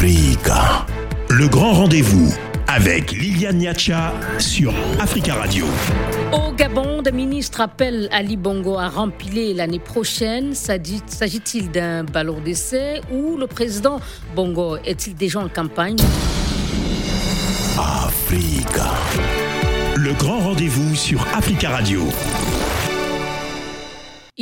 Africa. Le grand rendez-vous avec Liliane Niacha sur Africa Radio. Au Gabon, le ministre appelle Ali Bongo à remplir l'année prochaine. S'agit-il d'un ballon d'essai ou le président Bongo est-il déjà en campagne? Africa. Le grand rendez-vous sur Africa Radio.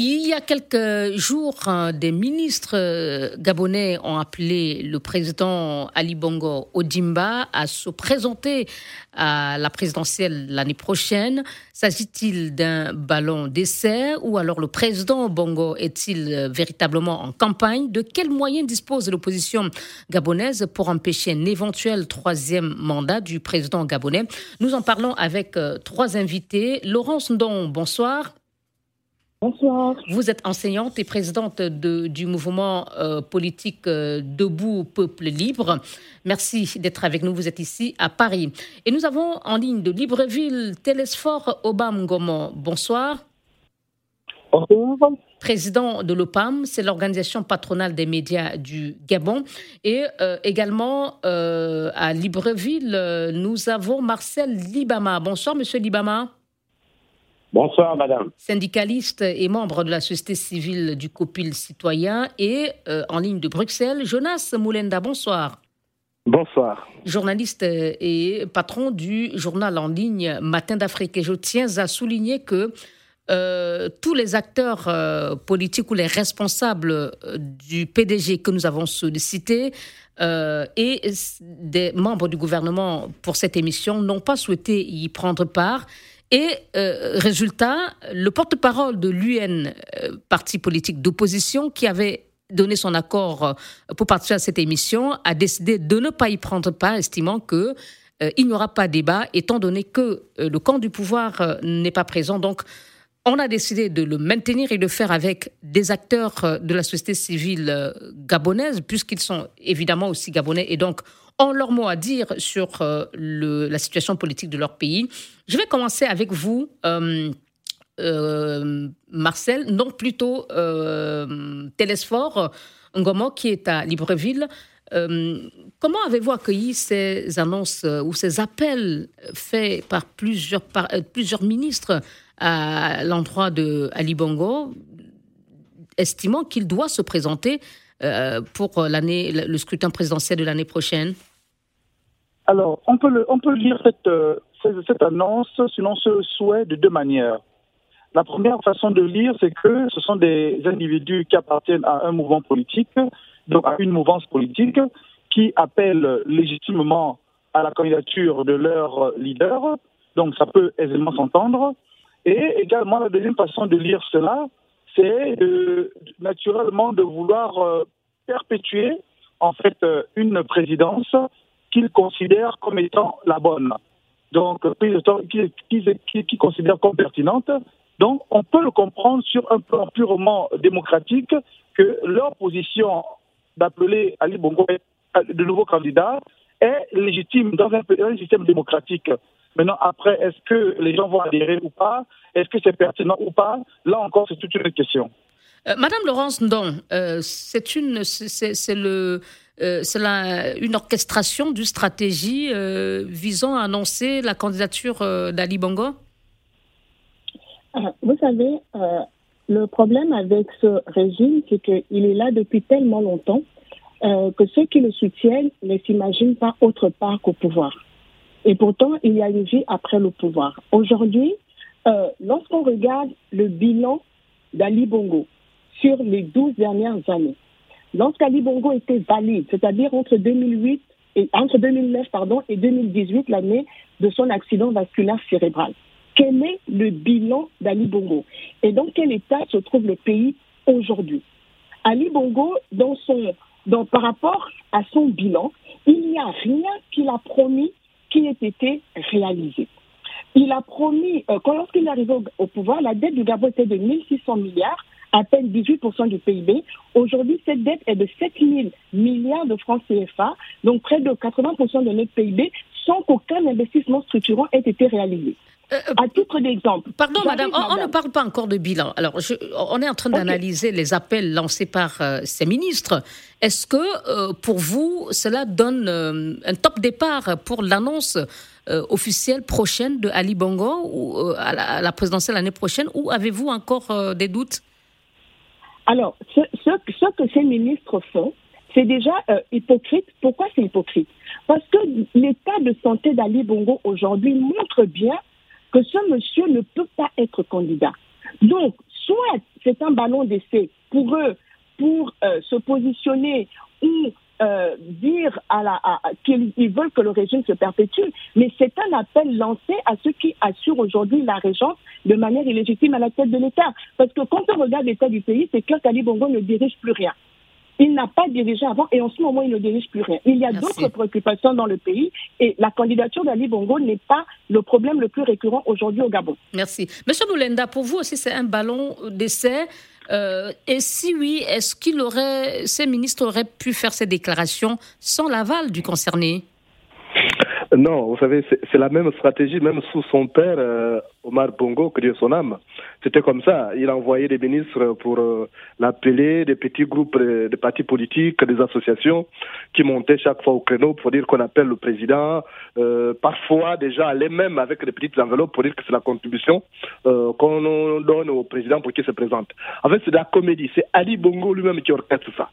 Il y a quelques jours, des ministres euh, gabonais ont appelé le président Ali Bongo Odimba à se présenter à la présidentielle l'année prochaine. S'agit-il d'un ballon d'essai ou alors le président Bongo est-il euh, véritablement en campagne? De quels moyens dispose l'opposition gabonaise pour empêcher un éventuel troisième mandat du président gabonais? Nous en parlons avec euh, trois invités. Laurence Ndon, bonsoir. Bonsoir. Vous êtes enseignante et présidente du mouvement euh, politique euh, Debout Peuple Libre. Merci d'être avec nous. Vous êtes ici à Paris. Et nous avons en ligne de Libreville Télésphore Obam Gomo. Bonsoir. Bonsoir. Président de l'OPAM, c'est l'organisation patronale des médias du Gabon. Et euh, également à Libreville, nous avons Marcel Libama. Bonsoir, monsieur Libama. Bonsoir, madame. Syndicaliste et membre de la société civile du COPIL citoyen et euh, en ligne de Bruxelles, Jonas Moulenda, bonsoir. Bonsoir. Journaliste et patron du journal en ligne Matin d'Afrique. Et je tiens à souligner que euh, tous les acteurs euh, politiques ou les responsables du PDG que nous avons sollicités et des membres du gouvernement pour cette émission n'ont pas souhaité y prendre part. Et euh, résultat, le porte-parole de l'UN, euh, parti politique d'opposition, qui avait donné son accord euh, pour participer à cette émission, a décidé de ne pas y prendre part, estimant que il n'y aura pas débat, étant donné que le camp du pouvoir n'est pas présent. Donc, on a décidé de le maintenir et de le faire avec des acteurs de la société civile gabonaise, puisqu'ils sont évidemment aussi gabonais. Et donc, ont leur mot à dire sur euh, la situation politique de leur pays. Je vais commencer avec vous, euh, euh, Marcel, non plutôt Télésphore Ngomo, qui est à Libreville. comment avez-vous accueilli ces annonces ou ces appels faits par plusieurs, par, plusieurs ministres à l'endroit de Ali Bongo, estimant qu'il doit se présenter pour l'année, le scrutin présidentiel de l'année prochaine? Alors, on peut, on peut lire euh, cette, cette, annonce selon ce souhait de deux manières. La première façon de lire, c'est que ce sont des individus qui appartiennent à un mouvement politique, donc à une mouvance politique, qui appellent légitimement à la candidature de leur leader. Donc, ça peut aisément s'entendre. Et également, la deuxième façon de lire cela, c'est naturellement de vouloir euh, perpétuer en fait euh, une présidence qu'ils considèrent comme étant la bonne. Donc, qu'ils qui, considèrent comme pertinente. Donc, on peut le comprendre sur un plan purement démocratique que leur position d'appeler Ali Bongo de nouveau candidat est légitime dans un, système démocratique. Maintenant, après, est-ce que les gens vont adhérer ou pas? Est-ce que c'est pertinent ou pas? Là encore, c'est toute une question. Euh, Madame Laurence Ndon, euh, c'est le, euh, c'est une orchestration d'une stratégie visant à annoncer la candidature d'Ali Bongo. Vous savez, le problème avec ce régime, c'est qu'il est là depuis tellement longtemps que ceux qui le soutiennent ne s'imaginent pas autre part qu'au pouvoir. Et pourtant, il y a une vie après le pouvoir. Aujourd'hui, lorsqu'on regarde le bilan d'Ali Bongo, sur les 12 dernières années. Lorsqu'Ali Bongo était valide, c'est-à-dire entre 2008 et entre 2009 pardon, et 2018, l'année de son accident vasculaire cérébral. Quel est le bilan d'Ali Bongo? Et dans quel état se trouve le pays aujourd'hui? Ali Bongo, dans son, dans, par rapport à son bilan, il n'y a rien qu'il a promis qui ait été réalisé. Il a promis, euh, lorsqu'il est arrivé au, pouvoir, la dette du Gabon était de 1600 milliards à peine 18% du PIB. Aujourd'hui, cette dette est de 7 000 milliards de francs CFA, donc près de 80% de notre PIB, sans qu'aucun investissement structurant ait été réalisé. à titre d'exemple. Pardon, madame, on, ne parle pas encore de bilan. Alors, on est en train d'analyser les appels lancés par ces ministres. Est-ce que, pour vous, cela donne un top départ pour l'annonce officielle prochaine de Ali Bongo ou, à la, présidentielle l'année prochaine ou avez-vous encore des doutes? Alors, ce, que ces ministres font, c'est déjà hypocrite. Pourquoi c'est hypocrite? Parce que l'état de santé d'Ali Bongo aujourd'hui montre bien que ce monsieur ne peut pas être candidat. Donc, soit c'est un ballon d'essai pour eux, pour euh, se positionner ou euh, dire à la, qu'ils veulent que le régime se perpétue, mais c'est un appel lancé à ceux qui assurent aujourd'hui la régence de manière illégitime à la tête de l'État. Parce que quand on regarde l'état du pays, c'est clair qu'Ali Bongo ne dirige plus rien. Il n'a pas dirigé avant et en ce moment, il ne dirige plus rien. Il y a d'autres préoccupations dans le pays et la candidature d'Ali Bongo n'est pas le problème le plus récurrent aujourd'hui au Gabon. Merci. Monsieur Moulenda, pour vous aussi, c'est un ballon d'essai. Euh, et si oui, est-ce qu'il aurait, ces ministres auraient pu faire ces déclarations sans l'aval du concerné? Non, vous savez, c'est la même stratégie, même sous son père, euh, Omar Bongo, que Dieu son âme. C'était comme ça. Il envoyait des ministres pour euh, l'appeler, des petits groupes de, partis politiques, des associations qui montaient chaque fois au créneau pour dire qu'on appelle le président. Euh, parfois, déjà, aller même avec des petites enveloppes pour dire que c'est la contribution qu'on donne au président pour qu'il se présente. En fait, c'est de la comédie. C'est Ali Bongo lui-même qui orchestre ça.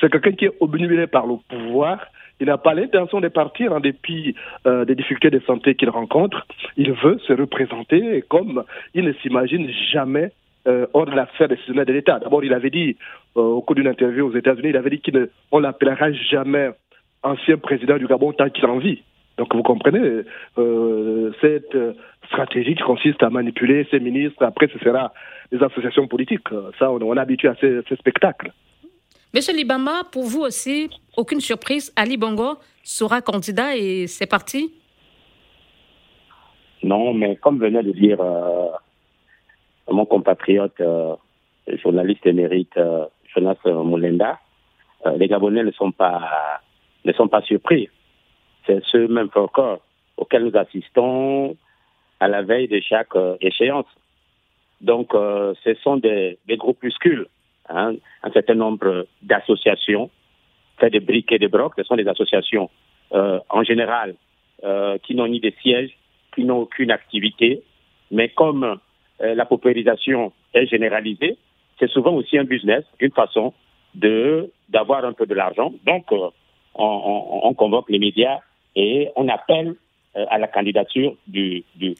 C'est quelqu'un qui est obnubilé par le pouvoir il n'a pas l'intention de partir en dépit euh, des difficultés de santé qu'il rencontre. Il veut se représenter comme il ne s'imagine jamais euh, hors de la sphère décisionnelle de l'État. D'abord, il avait dit, euh, au cours d'une interview aux États-Unis, il avait dit qu'on l'appellera jamais ancien président du Gabon tant qu'il en vit. Donc vous comprenez cette stratégie qui consiste à manipuler ses ministres. Après, ce sera les associations politiques. Ça, on, est habitué à ces spectacles. Monsieur Libama, pour vous aussi, aucune surprise, Ali Bongo sera candidat et c'est parti Non, mais comme venait de dire euh, mon compatriote, euh, journaliste émérite euh, Jonas Moulenda, les Gabonais ne sont pas, ne sont pas surpris. C'est ce même encore auquel nous assistons à la veille de chaque échéance. Donc, ce sont des, des groupuscules Hein, un certain nombre d'associations, fait des briques et des brocs, ce sont des associations euh, en général euh, qui n'ont ni des sièges, qui n'ont aucune activité, mais comme euh, la paupérisation est généralisée, c'est souvent aussi un business, une façon de d'avoir un peu de l'argent. Donc, on, on, convoque les médias et on appelle euh, à la candidature du. du,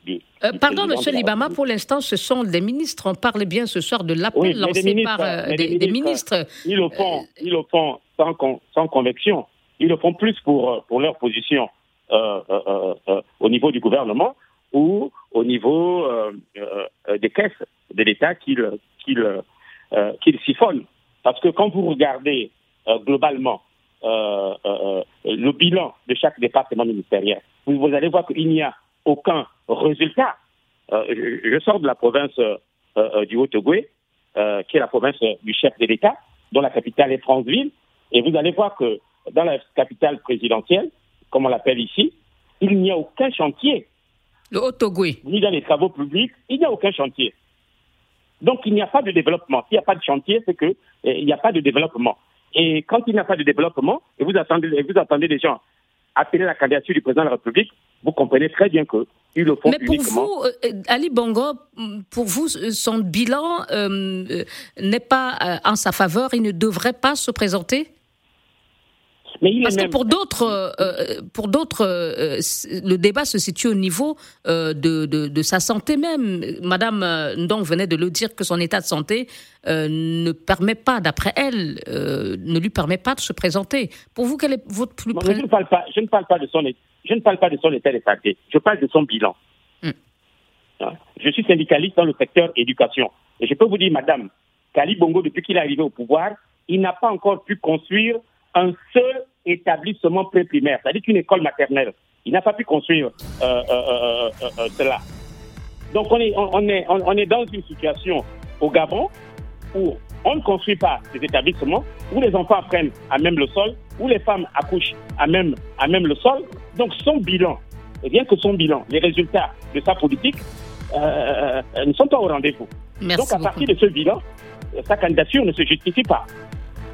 euh, pardon, Monsieur Libama, pour l'instant, ce sont des ministres. On parle bien ce soir de l'appel lancé par euh, des, ministres, Ils le font, ils le font sans, sans conviction. Ils le font plus pour, pour leur position au niveau du gouvernement ou au niveau des caisses de l'État qu'ils qu'ils siphonnent. Parce que quand vous regardez globalement le bilan de chaque département ministériel, vous, allez voir qu'il n'y a aucun résultat. Euh, je, sors de la province euh, euh, du Haut-Ogooué, qui est la province du chef de l'État, dont la capitale est Franceville, et vous allez voir que dans la capitale présidentielle, comme on l'appelle ici, il n'y a aucun chantier. Le Haut-Ogooué. Ni dans les travaux publics, il n'y a aucun chantier. Donc il n'y a pas de développement. S'il n'y a pas de chantier, c'est qu'il n'y a pas de développement. Et quand il n'y a pas de développement, et vous attendez, vous attendez des gens appeler la candidature du président de la République, vous comprenez très bien que ils le font Mais pour vous, euh, Ali Bongo, pour vous, son bilan euh, euh, n'est pas en sa faveur. Il ne devrait pas se présenter? Parce que pour d'autres, euh, euh, pour d'autres, euh, le débat se situe au niveau de, de, sa santé même. Madame Ndong venait de le dire que son état de santé ne permet pas, d'après elle, ne lui permet pas de se présenter. Pour vous, quel est votre plus près je ne parle pas, je ne parle pas de son, je ne parle pas de son état de santé. Je parle de son bilan. Hmm. Hein? Je suis syndicaliste dans le secteur éducation. Et je peux vous dire, Madame, Kali Bongo, depuis qu'il est arrivé au pouvoir, il n'a pas encore pu construire un seul établissement pré-primaire, c'est-à-dire une école maternelle. Il n'a pas pu construire euh, euh, euh, cela. Donc on est, on, est, on est dans une situation au Gabon où on ne construit pas des établissements, où les enfants apprennent à même le sol, où les femmes accouchent à même, à même le sol. Donc son bilan, et bien que son bilan, les résultats de sa politique ne sont pas au rendez-vous. Donc à partir de ce bilan, sa candidature ne se justifie pas.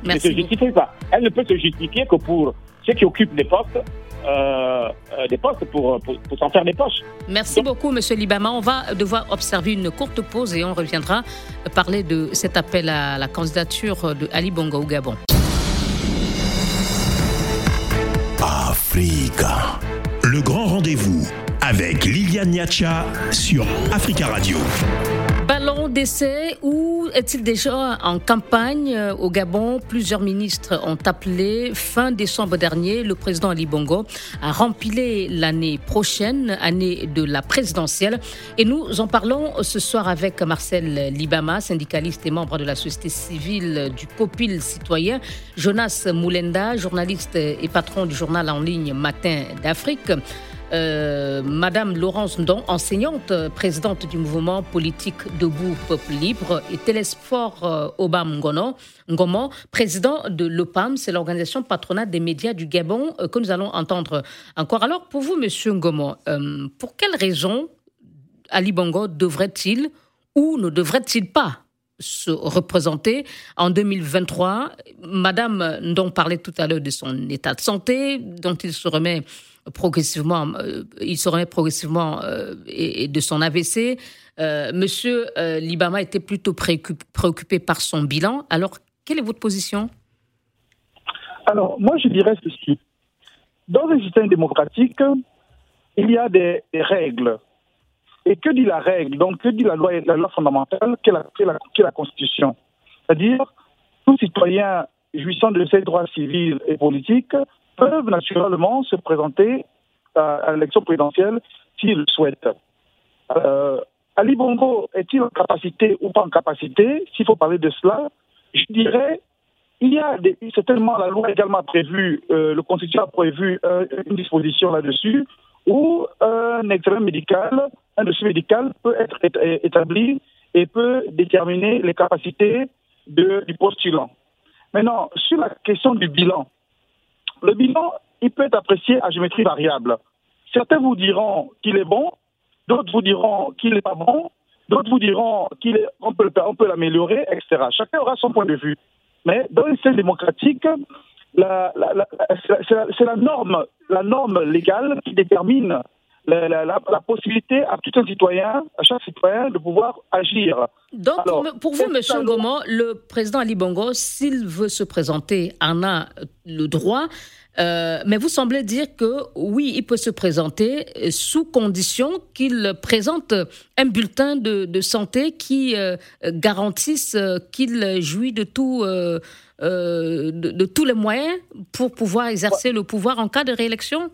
Ne se justifie pas. Elle ne peut se justifier que pour ceux qui occupent des postes euh, euh, des postes pour, pour, s'en faire des poches. Merci beaucoup, Monsieur Libama. On va devoir observer une courte pause et on reviendra parler de cet appel à la candidature de Ali Bongo au Gabon. Africa. Le grand rendez-vous avec Liliane Niacha sur Africa Radio. Ballon d'essai ou est-il déjà en campagne euh, au Gabon? Plusieurs ministres ont appelé fin décembre dernier le président Ali Bongo à remplir l'année prochaine, année de la présidentielle. Et nous en parlons ce soir avec Marcel Libama, syndicaliste et membre de la société civile du COPIL citoyen, Jonas Moulenda, journaliste et patron du journal en ligne Matin d'Afrique. Euh, Madame Laurence Ndon, enseignante, présidente du mouvement politique Debout Peuple Libre, et Télésphore euh, Obam Ngomo, président de l'OPAM, c'est l'organisation patronale des médias du Gabon, euh, que nous allons entendre encore. Alors, pour vous, Monsieur Ngomo, pour quelles raisons Ali Bongo devrait-il ou ne devrait-il pas se représenter en 2023 Madame Ndon parlait tout à l'heure de son état de santé, dont il se remet progressivement, euh, il se remet progressivement euh, et, de son AVC. Euh, monsieur Libama était plutôt préoccupé, par son bilan. Alors, quelle est votre position? Alors, moi, je dirais ceci. Dans un système démocratique, il y a des, règles. Et que dit la règle? Donc, que dit la loi, fondamentale, qui est la, la Constitution? C'est-à-dire, tout citoyen jouissant de ses droits civils et politiques peuvent naturellement se présenter à, l'élection présidentielle s'ils le souhaitent. Euh, Ali Bongo est-il en capacité ou pas en capacité? S'il faut parler de cela, je dirais il y a certainement la loi également prévu, euh, le Constitution a prévu euh, une disposition là-dessus où un examen médical, un dossier médical peut être établi et peut déterminer les capacités du postulant. Maintenant, sur la question du bilan, le bilan, il peut être apprécié à géométrie variable. Certains vous diront qu'il est bon, d'autres vous diront qu'il n'est pas bon, d'autres vous diront qu'on peut, peut l'améliorer, etc. Chacun aura son point de vue. Mais dans une système démocratique, c'est la norme, la norme légale qui détermine la, possibilité à tout un citoyen, à chaque citoyen, de pouvoir agir. Donc, pour, vous, M. Ngomo, le président Ali Bongo, s'il veut se présenter, en a le droit. Euh, mais vous semblez dire que oui, il peut se présenter sous condition qu'il présente un bulletin de, santé qui euh, garantisse qu'il jouit de, tout, euh, de, tous les moyens pour pouvoir exercer le pouvoir en cas de réélection?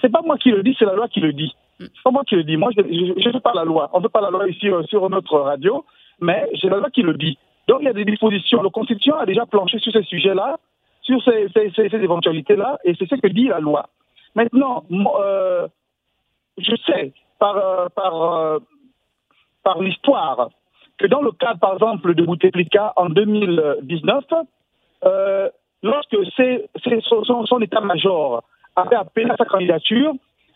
C'est pas moi qui le dis, c'est la loi qui le dit. C'est pas moi qui le dis. Moi, je ne fais pas la loi. On ne fait pas la loi ici euh, sur notre radio, mais c'est la loi qui le dit. Donc, il y a des dispositions. Le Constitution a déjà planché sur ces sujets-là, sur ces, éventualités-là, et c'est ce que dit la loi. Maintenant, euh, je sais par, euh, par, par l'histoire que dans le cas, par exemple, de Bouteflika en 2019, lorsque c'est son, son état-major avait appelé à sa candidature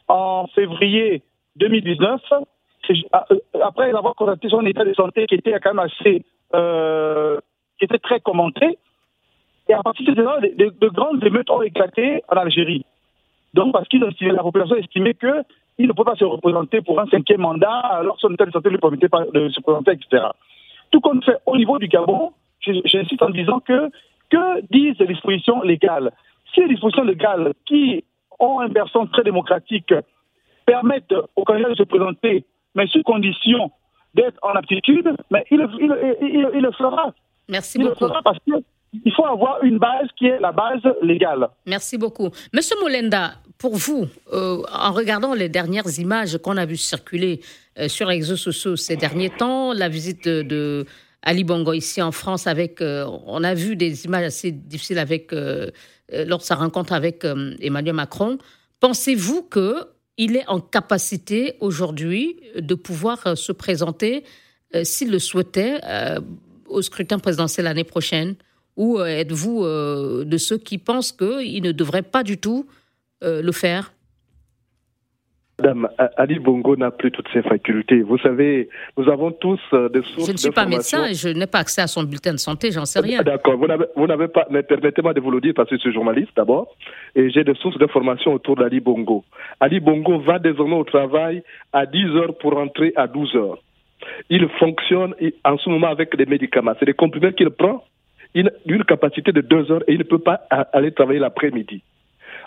en février 2019, euh, après avoir constaté son état de santé qui était quand même assez, euh, qui était très commenté. Et à partir de là, de, grandes émeutes ont éclaté en Algérie. Donc, parce que la population estimait qu'il ne peut pas se représenter pour un cinquième mandat, alors son état de santé ne lui permettait pas de se présenter, etc. Tout compte fait, au niveau du Gabon, j'insiste en disant que que disent les dispositions légales Si les dispositions légales qui ont une personne très démocratique, permettent aux candidats de se présenter, mais sous condition d'être en aptitude, mais il, le fera. Merci il beaucoup. Le fera parce qu'il faut avoir une base qui est la base légale. Merci beaucoup. Monsieur Molenda, pour vous, euh, en regardant les dernières images qu'on a vues circuler euh, sur les réseaux sociaux ces derniers temps, la visite de, Ali Bongo ici en France, avec, euh, on a vu des images assez difficiles avec euh, lors de sa rencontre avec euh, Emmanuel Macron. Pensez-vous qu'il est en capacité aujourd'hui de pouvoir euh, se présenter, s'il le souhaitait, au scrutin présidentiel l'année prochaine? Ou êtes-vous de ceux qui pensent qu'il ne devrait pas du tout le faire? Madame Ali Bongo n'a plus toutes ses facultés. Vous savez, nous avons tous euh, des sources. Je ne suis pas médecin et je n'ai pas accès à son bulletin de santé, j'en sais rien. D'accord, vous n'avez pas, mais permettez-moi de vous le dire parce que je suis journaliste d'abord, et j'ai des sources d'informations autour d'Ali Bongo. Ali Bongo va désormais au travail à 10 heures pour rentrer à 12 heures. Il fonctionne en ce moment avec des médicaments. C'est des comprimés qu'il prend, il a une capacité de 2 heures et il ne peut pas aller travailler l'après-midi.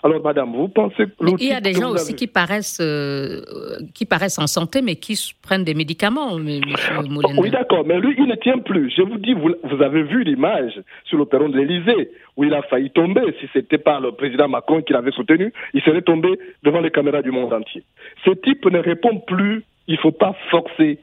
Alors, madame, vous pensez Il y a des gens aussi qui paraissent, euh, qui paraissent en santé, mais qui prennent des médicaments, M. Oui, d'accord, mais lui, il ne tient plus. Je vous dis, vous, vous avez vu l'image sur le perron de l'Élysée, où il a failli tomber. Si ce n'était pas le président Macron qui l'avait soutenu, il serait tombé devant les caméras du monde entier. Ce type ne répond plus. Il ne faut pas forcer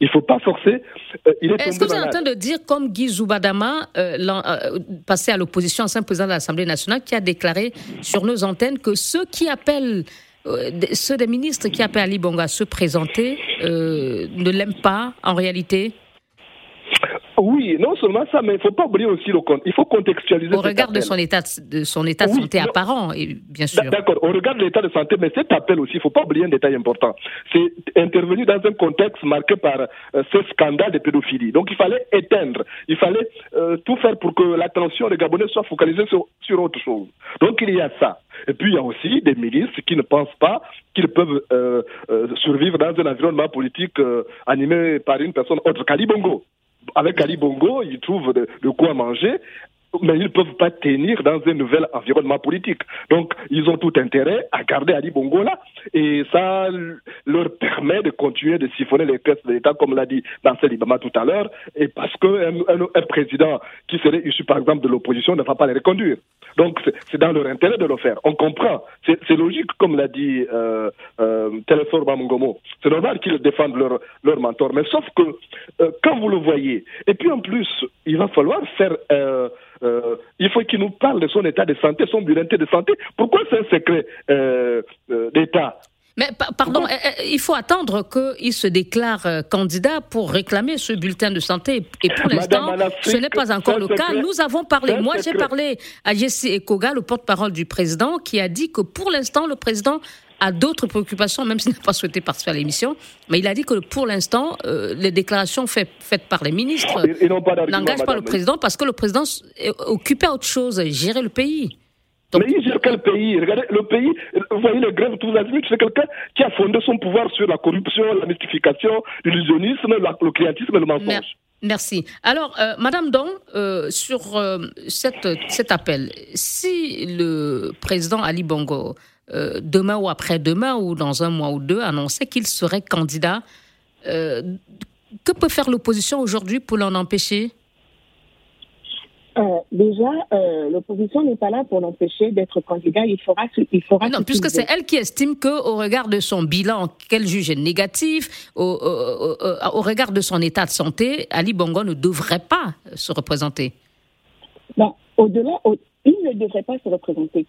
il ne faut pas forcer. Euh, Est-ce que vous êtes en train de dire, comme Guy Zoubadama, euh, euh, passé à l'opposition, ancien président de l'Assemblée nationale, qui a déclaré sur nos antennes que ceux qui appellent, ceux des ministres qui appellent Ali Bonga à se présenter, ne l'aiment pas en réalité? Oui, non seulement ça, mais il ne faut pas oublier aussi le compte. Il faut contextualiser. Au regard de son état de, son état de santé apparent, et bien sûr. D'accord, au regard de l'état de santé, mais cet appel aussi, il ne faut pas oublier un détail important. C'est intervenu dans un contexte marqué par euh, ce scandale de pédophilie. Donc il fallait éteindre, il fallait euh, tout faire pour que l'attention des Gabonais soit focalisée sur, sur, autre chose. Donc il y a ça. Et puis il y a aussi des ministres qui ne pensent pas qu'ils peuvent euh, survivre dans un environnement politique animé par une personne autre qu'Ali Bongo avec Ali Bongo, ils trouvent de, quoi manger mais ils ne peuvent pas tenir dans un nouvel environnement politique. Donc, ils ont tout intérêt à garder Ali Bongo là, et ça leur permet de continuer de siphonner les caisses de l'État, comme l'a dit Marcel Ibama tout à l'heure, et parce qu'un un, président qui serait issu, par exemple, de l'opposition ne va pas les reconduire. Donc, c'est dans leur intérêt de le faire. On comprend. C'est logique, comme l'a dit euh, euh, C'est normal qu'ils défendent leur, leur mentor, mais sauf que euh, quand vous le voyez, et puis en plus, il va falloir faire... Euh, euh, il faut qu'il nous parle de son état de santé, son bulletin de santé. Pourquoi c'est un secret euh, euh, d'État? Mais pardon, il faut attendre qu'il se déclare candidat pour réclamer ce bulletin de santé. Et pour l'instant, ce n'est pas encore le cas. Nous avons parlé, moi j'ai parlé à Jesse Ekoga, le porte-parole du président, qui a dit que pour l'instant, le président a d'autres préoccupations, même s'il n'a pas souhaité participer à l'émission. Mais il a dit que pour l'instant, euh, les déclarations faites, faites, par les ministres n'engagent pas le président parce que le président est occupé à autre chose, gérer le pays. Mais il gère quel pays? Regardez, le pays, vous voyez les grèves tous azimuts, c'est quelqu'un qui a fondé son pouvoir sur la corruption, la mystification, l'illusionnisme, le clientisme et le mensonge. Merci. Alors, euh, Madame Don, euh, sur cette, cet appel, si le président Ali Bongo euh, demain ou après-demain ou dans un mois ou deux annoncer qu'il serait candidat. Euh, que peut faire l'opposition aujourd'hui pour l'en empêcher? Euh, déjà, l'opposition n'est pas là pour l'empêcher d'être candidat. Il fera. Non, puisque c'est elle qui estime que, au regard de son bilan, qu'elle juge négatif, au, au, regard de son état de santé, Ali Bongo ne devrait pas se représenter. Bon, au-delà, il ne devrait pas se représenter.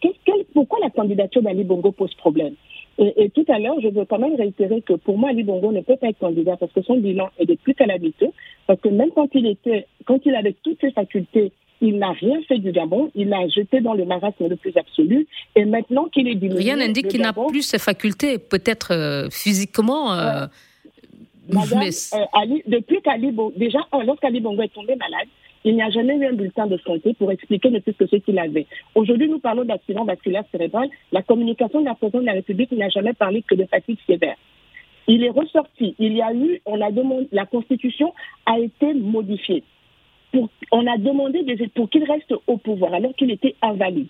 pourquoi la candidature d'Ali Bongo pose problème? Et, tout à l'heure, je veux quand même réitérer que pour moi, Ali Bongo ne peut pas être candidat parce que son bilan est de plus calamiteux. Parce que même quand il était, quand il avait toutes ses facultés, il n'a rien fait du Gabon, il l'a jeté dans le marasme le plus absolu. Et maintenant qu'il est diminué. Rien n'indique qu'il n'a plus ses facultés, peut-être euh, physiquement. Euh, Madame, euh, Ali, depuis qu'Ali Bongo, déjà, lorsqu'Ali Bongo est tombé malade, il n'y a jamais eu un bulletin de santé pour expliquer ne plus que ce qu'il avait. Aujourd'hui, nous parlons d'accident vasculaire cérébral. La communication de la présidente de la République n'a jamais parlé que de fatigue sévère. Il est ressorti. Il y a eu, on a demandé, la Constitution a été modifiée. On a demandé pour qu'il reste au pouvoir alors qu'il était invalide.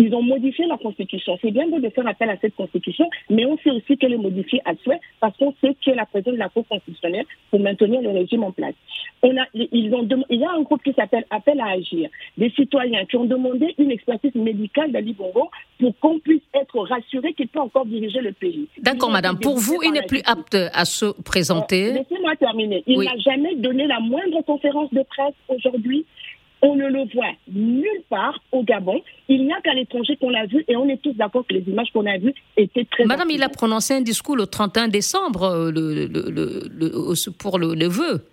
Ils ont modifié la Constitution. C'est bien de faire appel à cette Constitution, mais on sait aussi qu'elle est modifiée à souhait parce qu'on sait qu'elle a présence de la Cour constitutionnelle pour maintenir le régime en place. On a, ils ont, il y a un groupe qui s'appelle Appel à agir, des citoyens qui ont demandé une expertise médicale d'Ali Bongo pour qu'on puisse être rassuré qu'il peut encore diriger le pays. D'accord, madame. Pour vous, il n'est plus apte à se présenter. Euh, laissez-moi terminer. Il n'a jamais donné la moindre conférence de presse aujourd'hui. On ne le voit nulle part au Gabon. Il n'y a qu'à l'étranger qu'on l'a vu et on est tous d'accord que les images qu'on a vues étaient très. Madame, il a prononcé un discours le 31 décembre euh, le, le, le, pour le, vœu.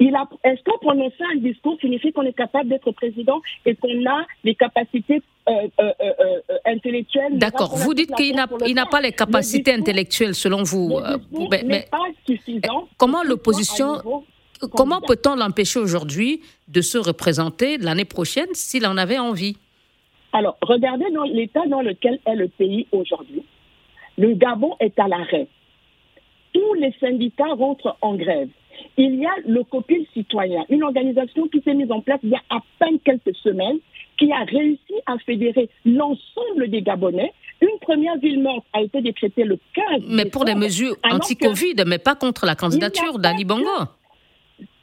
est-ce qu'en prononçant un discours signifie qu'on est capable d'être président et qu'on a les capacités euh, euh, euh, intellectuelles D'accord. Vous dites qu'il n'a pas les capacités intellectuelles, selon vous. mais, mais pas suffisant. Comment l'opposition, comment peut-on l'empêcher aujourd'hui de se représenter l'année prochaine s'il en avait envie? Alors, regardez dans l'état dans lequel est le pays aujourd'hui. Le Gabon est à l'arrêt. Tous les syndicats rentrent en grève il y a le Copil citoyen, une organisation qui s'est mise en place il y a à peine quelques semaines, qui a réussi à fédérer l'ensemble des Gabonais. Une première ville morte a été décrétée le 15 Mais pour des mesures anti-Covid, mais pas contre la candidature d'Ali Bongo.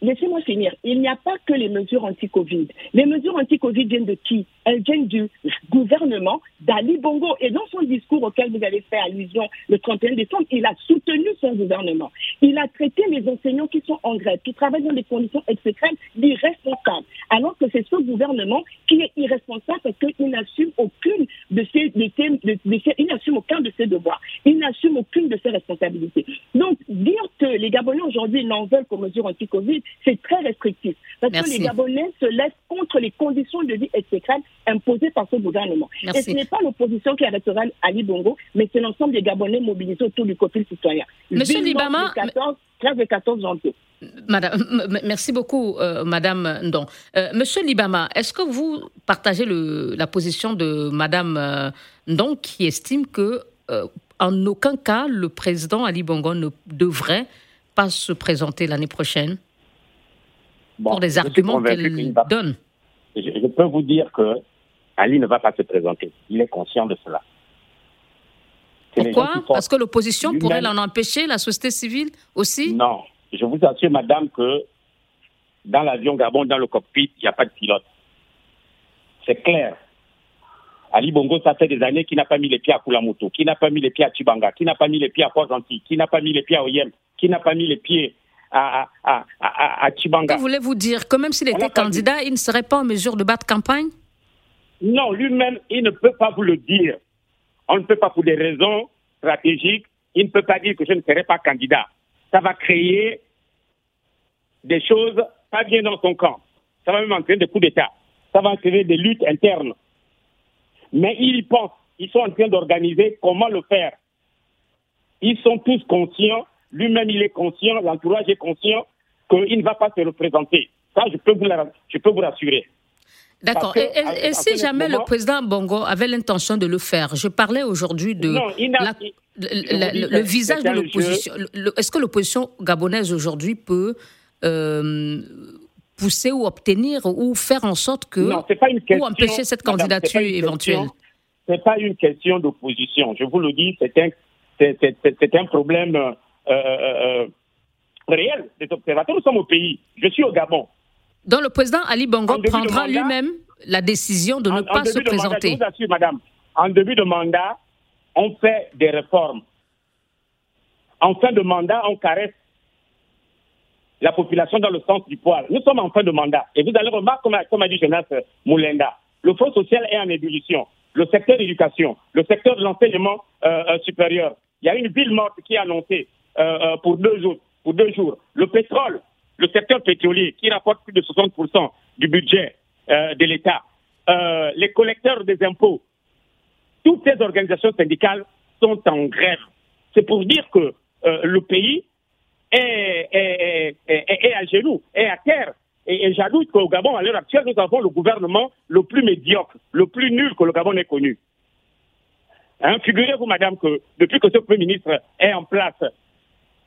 Laissez-moi finir. Il n'y a pas que les mesures anti-Covid. Les mesures anti-Covid viennent de qui? Elles viennent du gouvernement d'Ali Bongo. Et dans son discours auquel vous avez fait allusion le 31 décembre, il a soutenu son gouvernement. Il a traité les enseignants qui sont en grève, qui travaillent dans des conditions extrêmes, d'irresponsables. Alors que c'est ce gouvernement qui est irresponsable parce qu'il n'assume aucune il n'assume aucun de ses devoirs. Il n'assume aucune de ses responsabilités. Donc, dire que les Gabonais aujourd'hui n'en veulent qu'aux mesures anti-Covid, c'est très restrictif. Parce que les Gabonais se laissent contre les conditions de vie exécrable imposées par ce gouvernement. Et ce n'est pas l'opposition qui arrêtera Ali Bongo, mais c'est l'ensemble des Gabonais mobilisés autour du côté citoyen. Monsieur Libama. 13 et 14 janvier. Madame, merci beaucoup, euh, Madame Ndon. Euh, Monsieur Libama, est-ce que vous partagez le, la position de Madame euh, Ndon qui estime que en aucun cas le président Ali Bongo ne devrait pas se présenter l'année prochaine? Pour des arguments qu'elle donne. Je, peux vous dire que Ali ne va pas se présenter. Il est conscient de cela. Pourquoi? Parce que l'opposition pourrait l'en empêcher, la société civile aussi? Non. Je vous assure, madame, que dans l'avion Gabon, dans le cockpit, il n'y a pas de pilote. C'est clair. Ali Bongo, ça fait des années qu'il n'a pas mis les pieds à Kulamoto, qui n'a pas mis les pieds à Chibanga, qui n'a pas mis les pieds à Port-Gentil, qui n'a pas mis les pieds à Oyem, qui n'a pas mis les pieds à, à, à, Que voulez-vous dire? Que même s'il était candidat, il ne serait pas en mesure de battre campagne? Non, lui-même, il ne peut pas vous le dire. On ne peut pas, pour des raisons stratégiques, il ne peut pas dire que je ne serai pas candidat. Ça va créer des choses pas bien dans son camp. Ça va même entraîner des coups d'État. Ça va entraîner des luttes internes. Mais ils y pensent. Ils sont en train d'organiser comment le faire. Ils sont tous conscients lui-même, il est conscient, l'entourage est conscient qu'il ne va pas se représenter. Ça, je peux vous, je peux vous rassurer. D'accord. Et, si jamais le président Bongo avait l'intention de le faire, je parlais aujourd'hui de le, visage de l'opposition. Est-ce que l'opposition gabonaise aujourd'hui peut pousser ou obtenir ou faire en sorte que non, pas une question, ou empêcher cette candidature éventuelle Ce n'est pas une question d'opposition. Je vous le dis, c'est un, un problème euh, euh, euh, réel des observateurs. Nous sommes au pays. Je suis au Gabon. Donc le président Ali Bongo prendra lui-même la décision de ne pas se présenter. je vous assure, madame, en début de mandat, on fait des réformes. En fin de mandat, on caresse la population dans le sens du poil. Nous sommes en fin de mandat. Et vous allez remarquer, comme a, dit Jonas Moulenda, le Fonds social est en ébullition. Le secteur d'éducation, le secteur de l'enseignement supérieur. Il y a une ville morte qui est annoncée. Euh, euh, pour deux jours. Pour deux jours. Le pétrole, le secteur pétrolier qui rapporte plus de 60% du budget euh, de l'État, les collecteurs des impôts, toutes ces organisations syndicales sont en grève. C'est pour dire que le pays est, est, à genoux, est à terre. Et, et j'ajoute qu'au Gabon, à l'heure actuelle, nous avons le gouvernement le plus médiocre, le plus nul que le Gabon ait connu. Hein, Figurez-vous, madame, que depuis que ce Premier ministre est en place,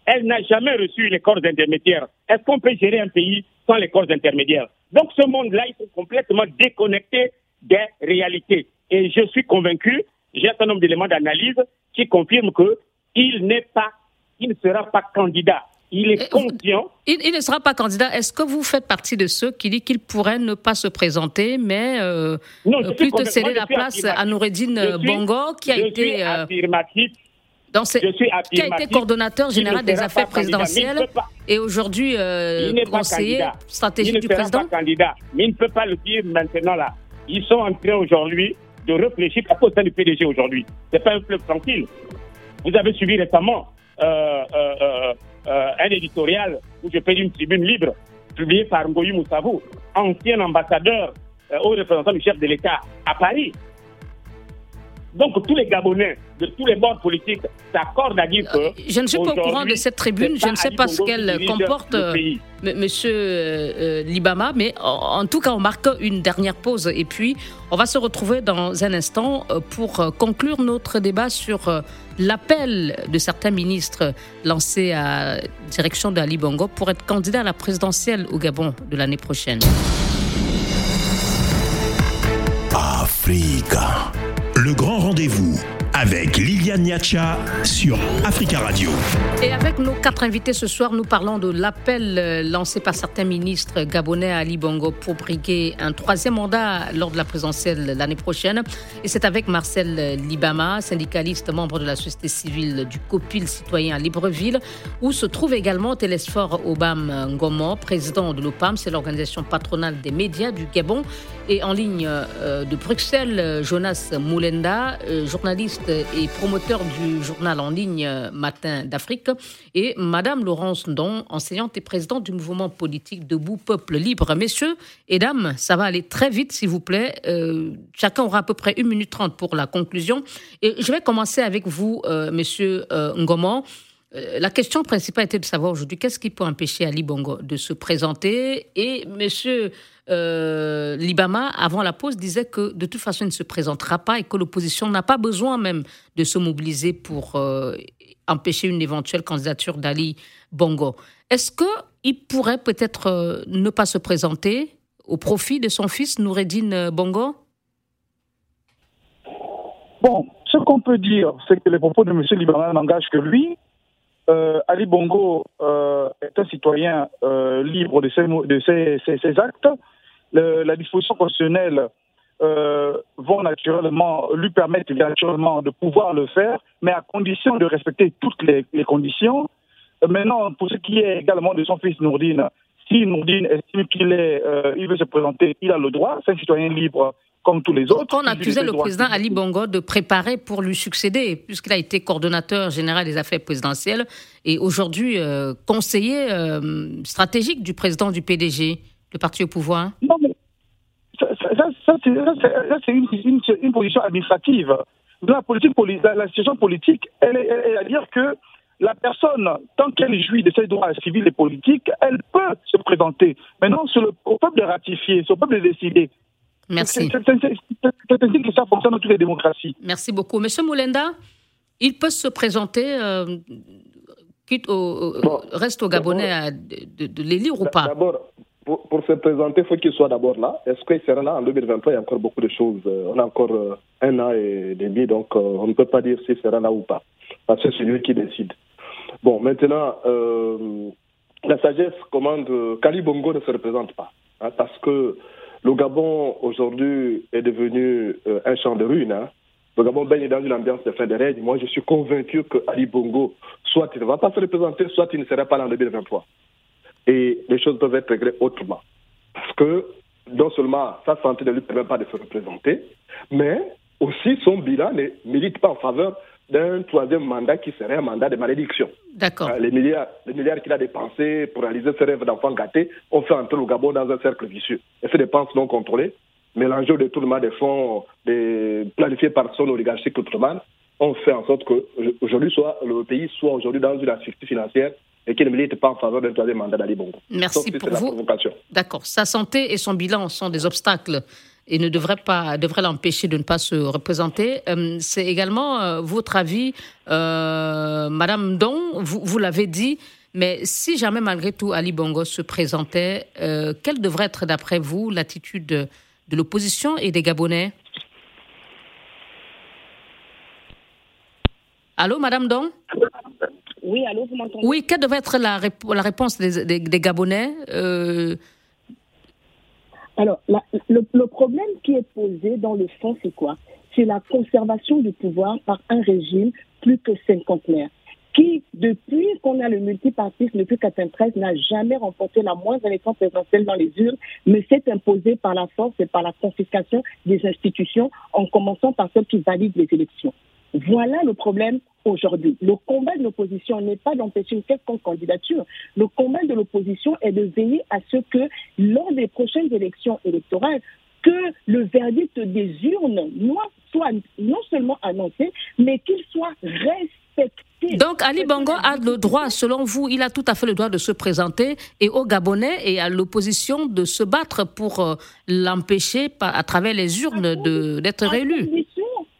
elle n'a jamais reçu les corps intermédiaires. Est-ce qu'on peut gérer un pays sans les corps intermédiaires? Donc ce monde-là, il est complètement déconnecté des réalités. Et je suis convaincu, j'ai un certain nombre d'éléments d'analyse qui confirment qu'il n'est pas, il ne sera pas candidat. Il est. Il, ne sera pas candidat. Est-ce que vous faites partie de ceux qui disent qu'il pourrait ne pas se présenter, mais euh, euh plutôt céder la place à Noureddin Bongo, qui a été. Euh, affirmatif qui a été coordonnateur général des affaires présidentielles et aujourd'hui euh, conseiller stratégique du président. Pas candidat, mais il ne peut pas le dire maintenant là. Ils sont en train aujourd'hui de réfléchir à au sein du PDG aujourd'hui. C'est pas un club tranquille. Vous avez suivi récemment euh, euh, un éditorial où je fais une tribune libre publié par Ngoyi Moussavou, ancien ambassadeur euh, au représentant du chef de l'État à Paris. Donc tous les Gabonais de tous les bords politiques s'accordent à dire que... Euh, je ne suis pas au courant de cette tribune, je ne sais pas ce qu'elle comporte, euh, Monsieur Libama, mais en, tout cas on marque une dernière pause et puis on va se retrouver dans un instant pour conclure notre débat sur l'appel de certains ministres lancé à direction d'Ali Bongo pour être candidat à la présidentielle au Gabon de l'année prochaine. Africa. Le grand rendez-vous avec Liliane Niacha sur Africa Radio. Et avec nos quatre invités ce soir, nous parlons de l'appel euh, lancé par certains ministres gabonais à Ali Bongo pour briguer un troisième mandat lors de la présidentielle l'année prochaine. Et c'est avec Marcel Libama, syndicaliste, membre de la société civile du COPIL citoyen à Libreville, où se trouve également Télésphore Obam Ngomo, président de l'OPAM, c'est l'organisation patronale des médias du Gabon. Et en ligne euh, de Bruxelles, Jonas Moulenda, euh, et promoteur du journal en ligne Matin d'Afrique, et Madame Laurence Ndon, enseignante et présidente du mouvement politique Debout Peuple Libre. Messieurs et dames, ça va aller très vite, s'il vous plaît. Euh, chacun aura à peu près une minute trente pour la conclusion. Et je vais commencer avec vous, euh, Monsieur euh, Ngomo. La question principale était de savoir aujourd'hui qu'est-ce qui peut empêcher Ali Bongo de se présenter. Et Monsieur euh, Libama, avant la pause, disait que de toute façon, il ne se présentera pas et que l'opposition n'a pas besoin même de se mobiliser pour euh, empêcher une éventuelle candidature d'Ali Bongo. Est-ce qu'il pourrait peut-être euh, ne pas se présenter au profit de son fils Noureddin Bongo? Bon, ce qu'on peut dire, c'est que les propos de M. Libama n'engagent que lui. Ali Bongo est un citoyen libre de ses actes la disposition constitutionnelle euh, vont naturellement lui permettre naturellement de pouvoir le faire, mais à condition de respecter toutes les, conditions. Euh, maintenant, pour ce qui est également de son fils Nourdine, si Nourdine estime qu'il est, euh, il veut se présenter, il a le droit, c'est un citoyen libre comme tous les autres. On accusait le président Ali Bongo de préparer pour lui succéder, puisqu'il a été coordonnateur général des affaires présidentielles et aujourd'hui conseiller stratégique du président du PDG le parti au pouvoir Non, mais ça, c'est une, une, position administrative. La, politique, la, situation politique, elle est, à dire que la personne, tant qu'elle jouit de ses droits civils et politiques, elle peut se présenter. Maintenant, c'est au peuple de ratifier, c'est au peuple de décider. Merci. C'est ainsi que ça fonctionne dans toutes les démocraties. Merci beaucoup. Monsieur Moulenda, il peut se présenter, euh, quitte au, reste au Gabonais de, de l'élire ou pas? Pour, se présenter, il faut qu'il soit d'abord là. Est-ce qu'il sera là? En 2023 Il y a encore beaucoup de choses. Euh, on a encore euh, un an et demi, donc on ne peut pas dire s'il sera là ou pas. Parce que c'est lui qui décide. Bon, maintenant, la sagesse commande qu'Ali Bongo ne se représente pas. Hein, parce que le Gabon, aujourd'hui, est devenu un champ de ruines. Hein. Le Gabon baigne dans une ambiance de fin de règne. Moi, je suis convaincu que Ali Bongo, soit il ne va pas se représenter, soit il ne sera pas là en 2023 et les choses peuvent être réglées autrement. Parce que non seulement sa santé ne lui permet pas de se représenter, mais aussi son bilan ne milite pas en faveur d'un troisième mandat qui serait un mandat de malédiction. D'accord. Euh, les milliards, les milliards qu'il a dépensés pour réaliser ses rêves d'enfant gâté ont fait entrer le Gabon dans un cercle vicieux. Et ces dépenses non contrôlées, mélangées au détournement des fonds des, planifiés par son oligarchie autrement, ont fait en sorte que aujourd'hui soit le pays soit aujourd'hui dans une asphyxie financière et qu'il ne milite pas en faveur d'un troisième mandat d'Ali Bongo. Merci pour vous. D'accord. Sa santé et son bilan sont des obstacles et ne devraient pas devraient l'empêcher de ne pas se représenter. Euh, c'est également euh, votre avis, euh, Madame Don, vous, vous l'avez dit, mais si jamais malgré tout Ali Bongo se présentait, quelle devrait être d'après vous l'attitude de l'opposition et des Gabonais? Allô, Madame Don oui, allô, vous m'entendez? Oui, quelle devait être la, la réponse des, des, Gabonais? Alors, le, le, problème qui est posé dans le fond, c'est quoi? C'est la conservation du pouvoir par un régime plus que cinquantenaire qui, depuis qu'on a le multipartisme depuis 1993, n'a jamais remporté la moindre élection présidentielle dans les urnes, mais s'est imposé par la force et par la confiscation des institutions, en commençant par celles qui valident les élections. Voilà le problème aujourd'hui. Le combat de l'opposition n'est pas d'empêcher une quelconque candidature. Le combat de l'opposition est de veiller à ce que, lors des prochaines élections électorales, que le verdict des urnes soit non seulement annoncé, mais qu'il soit respecté. Donc Ali Bongo a le droit, selon vous, il a tout à fait le droit de se présenter et aux Gabonais et à l'opposition de se battre pour euh, l'empêcher à travers les urnes d'être réélu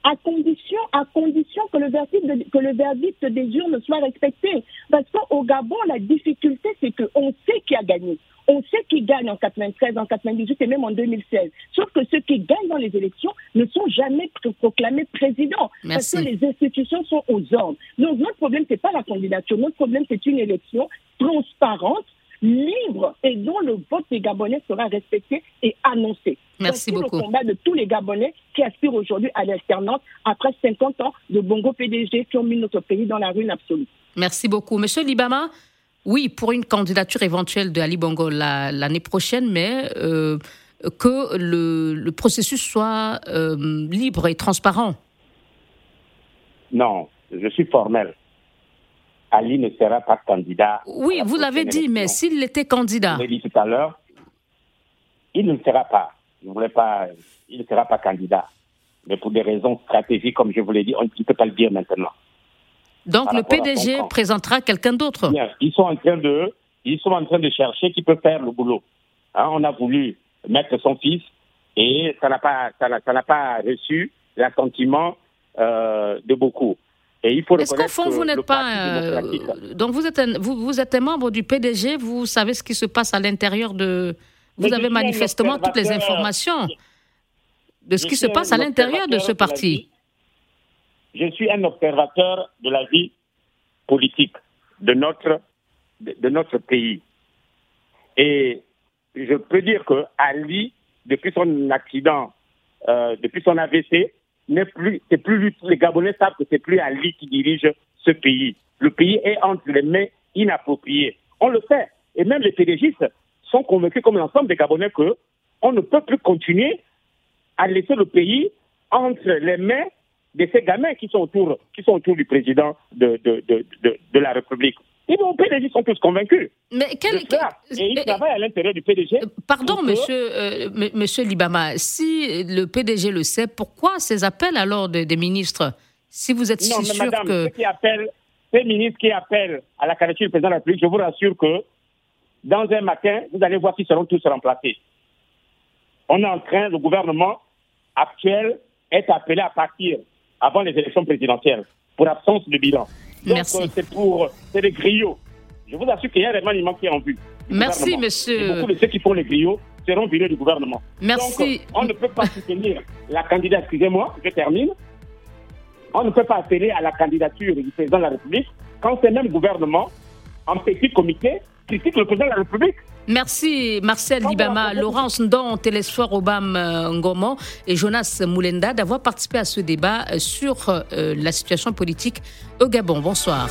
à à condition que le verdict, que le verdict des urnes soit respecté. Parce qu'au Gabon, la difficulté, c'est qu'on sait qui a gagné. On sait qui gagne en 93, en 98 et même en 2016. Sauf que ceux qui gagnent dans les élections ne sont jamais proclamés présidents. Parce que les institutions sont aux ordres. Donc notre problème, c'est pas la candidature. Notre problème, c'est une élection transparente libre et dont le vote des Gabonais sera respecté et annoncé. Merci beaucoup. le combat de tous les Gabonais qui aspirent aujourd'hui à l'alternance après 50 ans de Bongo PDG qui ont mis notre pays dans la ruine absolue. Merci beaucoup. Monsieur Libama, oui, pour une candidature éventuelle de Ali Bongo l'année prochaine, mais euh, que le, processus soit euh, libre et transparent. Non, je suis formel. Ali ne sera pas candidat. Oui, vous l'avez dit, mais s'il était candidat. Je l'ai dit tout à l'heure, il ne sera pas. Pas, il ne sera pas candidat. Mais pour des raisons stratégiques, comme je vous l'ai dit, on ne peut pas le dire maintenant. Donc le PDG présentera quelqu'un d'autre. Ils sont en train de, ils sont en train de chercher qui peut faire le boulot. Hein, on a voulu mettre son fils et ça n'a pas, ça n'a pas reçu l'assentiment euh, de beaucoup. Est-ce qu'au fond, vous n'êtes pas. Euh, donc, vous êtes, un, vous, vous êtes un membre du PDG, vous savez ce qui se passe à l'intérieur de. Vous avez manifestement toutes les informations de ce qui se passe à l'intérieur de ce parti. Je suis un observateur de la vie politique de notre, de, notre pays. Et je peux dire que Ali, depuis son accident, euh, depuis son AVC, n'est plus, c'est plus les Gabonais savent que c'est plus Ali qui dirige ce pays. Le pays est entre les mains inappropriées. On le sait. Et même les PDGistes sont convaincus, comme l'ensemble des Gabonais, que on ne peut plus continuer à laisser le pays entre les mains de ces gamins qui sont autour, qui sont autour du président de, de, de, de la République. Et les PDG sont tous convaincus. Mais quel, Et ils travaillent à l'intérieur du PDG. Euh, pardon, monsieur, euh, monsieur Libama, si le PDG le sait, pourquoi ces appels alors des, ministres? Si vous êtes non, si sûr madame, que. Ceux qui appellent, ces ministres qui appellent à la candidature du président de la République, je vous rassure que dans un matin, vous allez voir qu'ils seront tous remplacés. On est en train, le gouvernement actuel est appelé à partir avant les élections présidentielles pour absence de bilan. Donc, euh, c'est pour. C'est les griots. Je vous assure qu'il y a des maniements qui en vue. Merci, monsieur. beaucoup de ceux qui font les griots seront virés du gouvernement. Merci. Donc, on ne peut pas soutenir la candidature. Excusez-moi, je termine. On ne peut pas appeler à la candidature du président de la République quand ce même gouvernement, en petit comité, critique le président de la République. Merci Marcel Libama, Laurence Ndon, Télésphore Obam euh, Ngomo et Jonas Moulenda d'avoir participé à ce débat euh, sur euh, la situation politique au Gabon. Bonsoir.